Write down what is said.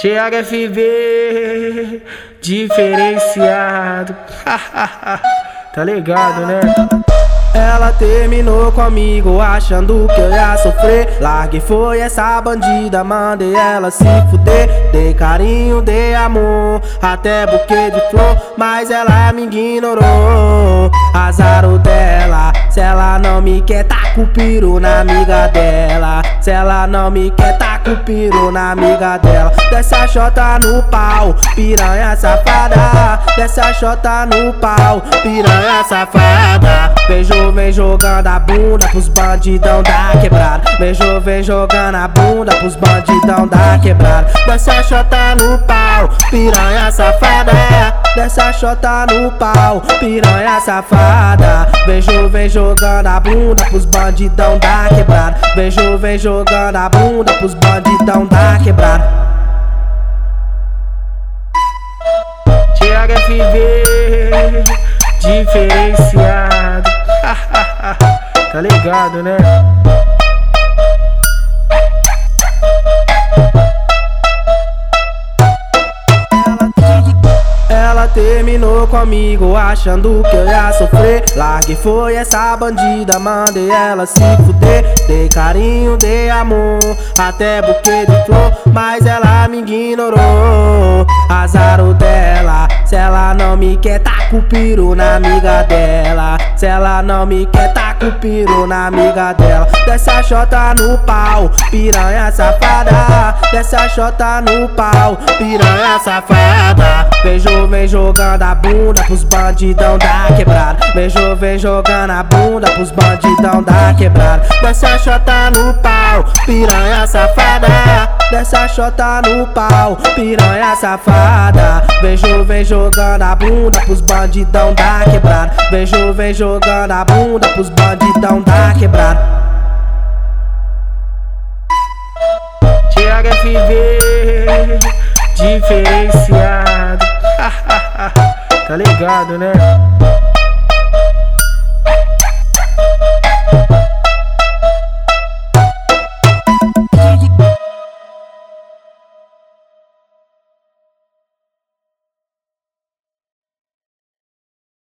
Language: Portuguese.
Thiago FV, diferenciado. tá ligado, né? Ela terminou comigo achando que eu ia sofrer. Larguei foi essa bandida, mandei ela se fuder. Dei carinho, dei amor, até buquê de flor. Mas ela me ignorou. Azar o dela, se ela não me quer, tá com piru na amiga dela. Se ela não me quer, tá com piru na amiga dela. Desce a no pau, piranha safada. Desce a no pau, piranha safada. Beijo, vem jogando a bunda pros bandidão da quebrada. Beijo, vem jogando a bunda pros bandidão da quebrada. Desce a chota no pau, piranha safada. Desce a chota no pau, piranha safada. Beijo, vem jogando a bunda pros bandidão da quebrada. Beijo, vem jogando a bunda pros bandidão da quebrada. Thiago FV, diferenciado. tá ligado, né? Terminou comigo achando que eu ia sofrer. Larguei foi essa bandida, mandei ela se fuder. Dei carinho, dei amor, até buquê de flor. Mas ela me ignorou. Azar o dela, se ela não me quer, tá com na amiga dela. Se ela não me quer, tá com na amiga dela. Desce a chota no pau, piranha safada. Desce a chota no pau, piranha safada. Beijo, vem jogando a bunda pros bandidão da quebrada. Beijo, vem jogando a bunda pros bandidão da quebrada. Desce a chota no pau, piranha safada. Desce a chota no pau, piranha safada. Beijo, vem jogando a bunda pros bandidão da quebrada. Beijo, vem jogando a bunda pros bandidão da quebrada. Thiago FV, diferenciado. tá ligado, né?